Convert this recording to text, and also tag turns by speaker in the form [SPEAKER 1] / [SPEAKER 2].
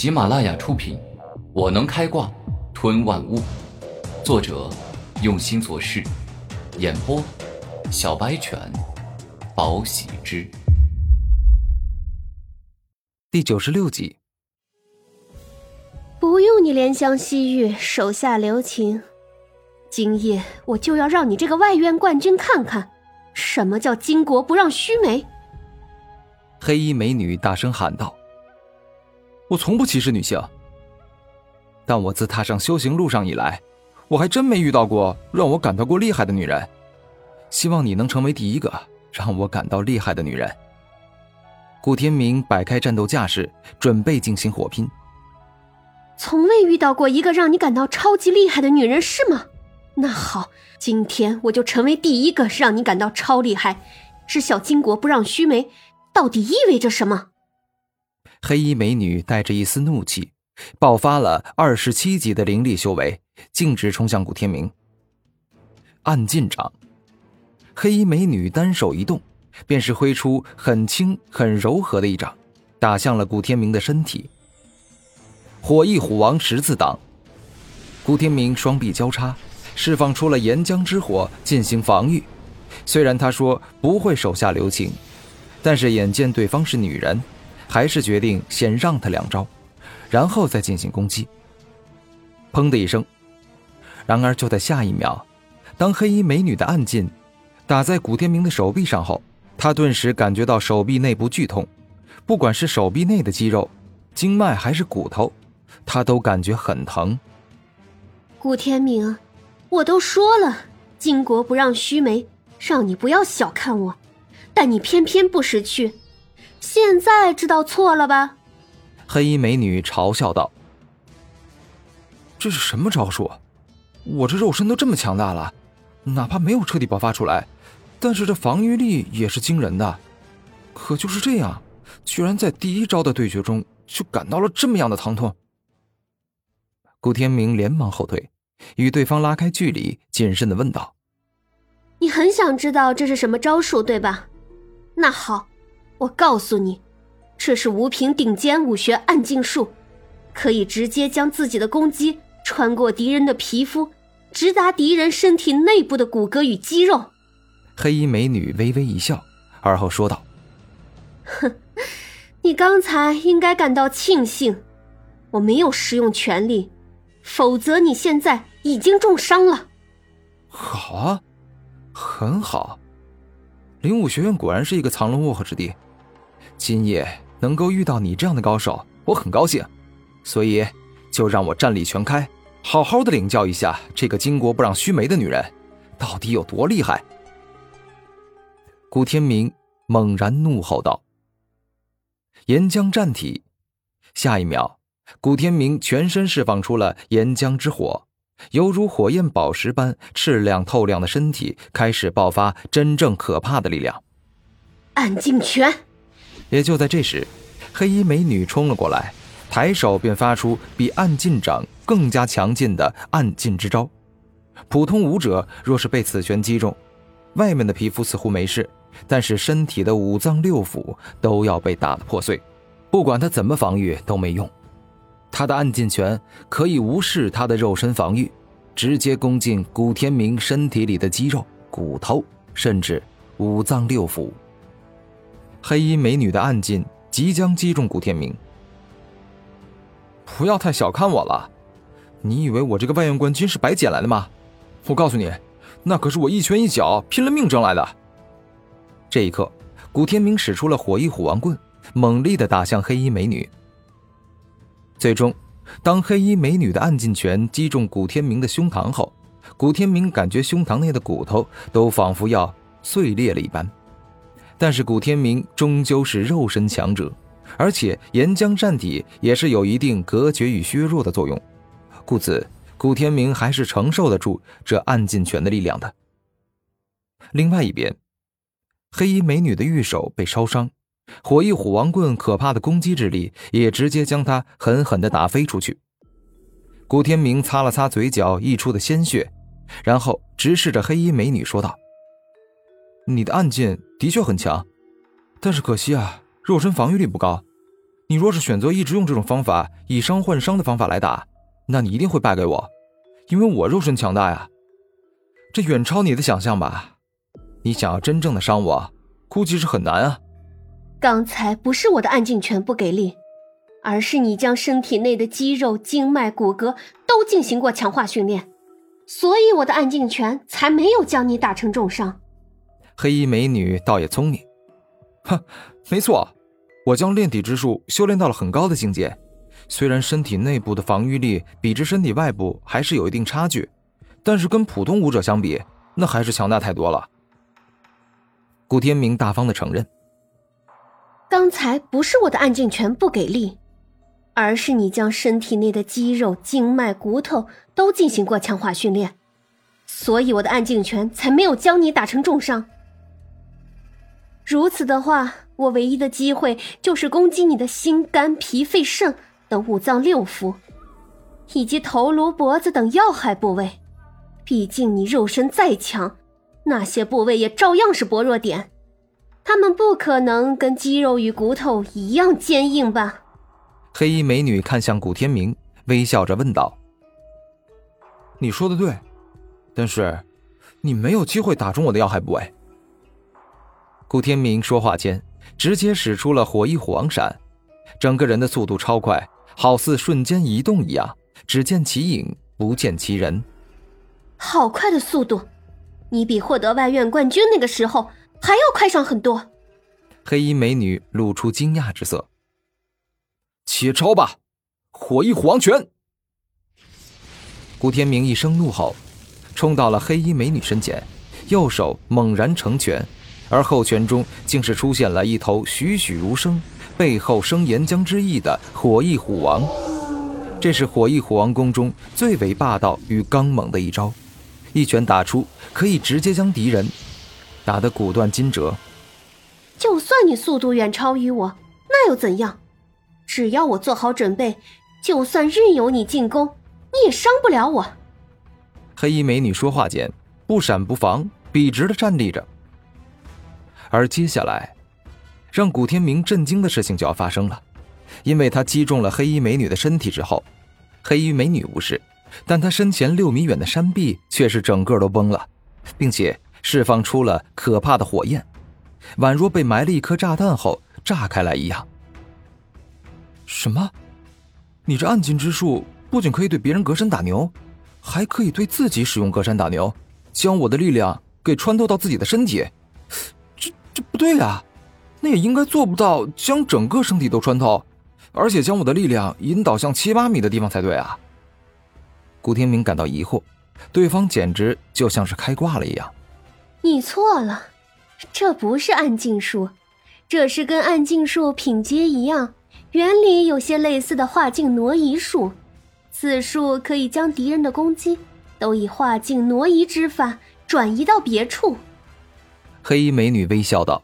[SPEAKER 1] 喜马拉雅出品，《我能开挂吞万物》，作者用心做事，演播小白犬，宝喜之，
[SPEAKER 2] 第九十六集。
[SPEAKER 3] 不用你怜香惜玉，手下留情。今夜我就要让你这个外院冠军看看，什么叫巾帼不让须眉。
[SPEAKER 2] 黑衣美女大声喊道：“
[SPEAKER 4] 我从不歧视女性，
[SPEAKER 2] 但我自踏上修行路上以来，我还真没遇到过让我感到过厉害的女人。希望你能成为第一个让我感到厉害的女人。”顾天明摆开战斗架势，准备进行火拼。
[SPEAKER 3] 从未遇到过一个让你感到超级厉害的女人，是吗？那好，今天我就成为第一个让你感到超厉害。知晓巾帼不让须眉。到底意味着什么？
[SPEAKER 2] 黑衣美女带着一丝怒气，爆发了二十七级的灵力修为，径直冲向古天明。暗劲掌，黑衣美女单手一动，便是挥出很轻很柔和的一掌，打向了古天明的身体。火翼虎王十字挡，古天明双臂交叉，释放出了岩浆之火进行防御。虽然他说不会手下留情。但是眼见对方是女人，还是决定先让他两招，然后再进行攻击。砰的一声，然而就在下一秒，当黑衣美女的暗劲打在古天明的手臂上后，他顿时感觉到手臂内部剧痛，不管是手臂内的肌肉、经脉还是骨头，他都感觉很疼。
[SPEAKER 3] 古天明，我都说了，巾帼不让须眉，让你不要小看我。但你偏偏不识趣，现在知道错了吧？
[SPEAKER 2] 黑衣美女嘲笑道：“
[SPEAKER 4] 这是什么招数？我这肉身都这么强大了，哪怕没有彻底爆发出来，但是这防御力也是惊人的。可就是这样，居然在第一招的对决中就感到了这么样的疼痛。”
[SPEAKER 2] 顾天明连忙后退，与对方拉开距离，谨慎的问道：“
[SPEAKER 3] 你很想知道这是什么招数，对吧？”那好，我告诉你，这是吴平顶尖武学暗劲术，可以直接将自己的攻击穿过敌人的皮肤，直达敌人身体内部的骨骼与肌肉。
[SPEAKER 2] 黑衣美女微微一笑，而后说道：“
[SPEAKER 3] 哼，你刚才应该感到庆幸，我没有使用全力，否则你现在已经重伤了。”
[SPEAKER 4] 好啊，很好。灵武学院果然是一个藏龙卧虎之地，今夜能够遇到你这样的高手，我很高兴，所以就让我战力全开，好好的领教一下这个巾帼不让须眉的女人到底有多厉害。
[SPEAKER 2] 古天明猛然怒吼道：“岩浆战体！”下一秒，古天明全身释放出了岩浆之火。犹如火焰宝石般赤亮透亮的身体开始爆发真正可怕的力量，
[SPEAKER 3] 暗境拳。
[SPEAKER 2] 也就在这时，黑衣美女冲了过来，抬手便发出比暗劲掌更加强劲的暗劲之招。普通武者若是被此拳击中，外面的皮肤似乎没事，但是身体的五脏六腑都要被打得破碎，不管他怎么防御都没用。他的暗劲拳可以无视他的肉身防御，直接攻进古天明身体里的肌肉、骨头，甚至五脏六腑。黑衣美女的暗劲即将击中古天明。
[SPEAKER 4] 不要太小看我了，你以为我这个外院冠军是白捡来的吗？我告诉你，那可是我一拳一脚拼了命争来的。
[SPEAKER 2] 这一刻，古天明使出了火翼虎王棍，猛力的打向黑衣美女。最终，当黑衣美女的暗劲拳击中古天明的胸膛后，古天明感觉胸膛内的骨头都仿佛要碎裂了一般。但是古天明终究是肉身强者，而且岩浆战体也是有一定隔绝与削弱的作用，故此古天明还是承受得住这暗劲拳的力量的。另外一边，黑衣美女的玉手被烧伤。火翼虎王棍可怕的攻击之力，也直接将他狠狠地打飞出去。古天明擦了擦嘴角溢出的鲜血，然后直视着黑衣美女说道：“
[SPEAKER 4] 你的暗劲的确很强，但是可惜啊，肉身防御力不高。你若是选择一直用这种方法以伤换伤的方法来打，那你一定会败给我，因为我肉身强大呀，这远超你的想象吧。你想要真正的伤我，估计是很难啊。
[SPEAKER 3] 刚才不是我的暗劲拳不给力，而是你将身体内的肌肉、经脉、骨骼都进行过强化训练，所以我的暗劲拳才没有将你打成重伤。
[SPEAKER 4] 黑衣美女倒也聪明，哼，没错。我将炼体之术修炼到了很高的境界，虽然身体内部的防御力比之身体外部还是有一定差距，但是跟普通武者相比，那还是强大太多了。
[SPEAKER 2] 古天明大方的承认：“
[SPEAKER 3] 刚才不是我的暗劲拳不给力，而是你将身体内的肌肉、经脉、骨头都进行过强化训练，所以我的暗劲拳才没有将你打成重伤。如此的话。”我唯一的机会就是攻击你的心、肝、脾、肺、肾等五脏六腑，以及头颅、脖子等要害部位。毕竟你肉身再强，那些部位也照样是薄弱点，他们不可能跟肌肉与骨头一样坚硬吧？
[SPEAKER 2] 黑衣美女看向古天明，微笑着问道：“
[SPEAKER 4] 你说的对，但是你没有机会打中我的要害部位。”
[SPEAKER 2] 古天明说话间。直接使出了火翼虎王闪，整个人的速度超快，好似瞬间移动一样，只见其影，不见其人。
[SPEAKER 3] 好快的速度，你比获得外院冠军那个时候还要快上很多。
[SPEAKER 2] 黑衣美女露出惊讶之色。
[SPEAKER 4] 且招吧，火翼虎王拳！
[SPEAKER 2] 顾天明一声怒吼，冲到了黑衣美女身前，右手猛然成拳。而后拳中竟是出现了一头栩栩如生、背后生岩浆之意的火翼虎王。这是火翼虎王宫中最为霸道与刚猛的一招，一拳打出可以直接将敌人打得骨断筋折。
[SPEAKER 3] 就算你速度远超于我，那又怎样？只要我做好准备，就算任由你进攻，你也伤不了我。
[SPEAKER 2] 黑衣美女说话间，不闪不防，笔直的站立着。而接下来，让古天明震惊的事情就要发生了，因为他击中了黑衣美女的身体之后，黑衣美女无事，但她身前六米远的山壁却是整个都崩了，并且释放出了可怕的火焰，宛若被埋了一颗炸弹后炸开来一样。
[SPEAKER 4] 什么？你这暗劲之术不仅可以对别人隔山打牛，还可以对自己使用隔山打牛，将我的力量给穿透到自己的身体。这不对呀，那也应该做不到将整个身体都穿透，而且将我的力量引导向七八米的地方才对啊！
[SPEAKER 2] 古天明感到疑惑，对方简直就像是开挂了一样。
[SPEAKER 3] 你错了，这不是暗劲术，这是跟暗劲术品阶一样，原理有些类似的化境挪移术。此术可以将敌人的攻击都以化境挪移之法转移到别处。
[SPEAKER 2] 黑衣美女微笑道：“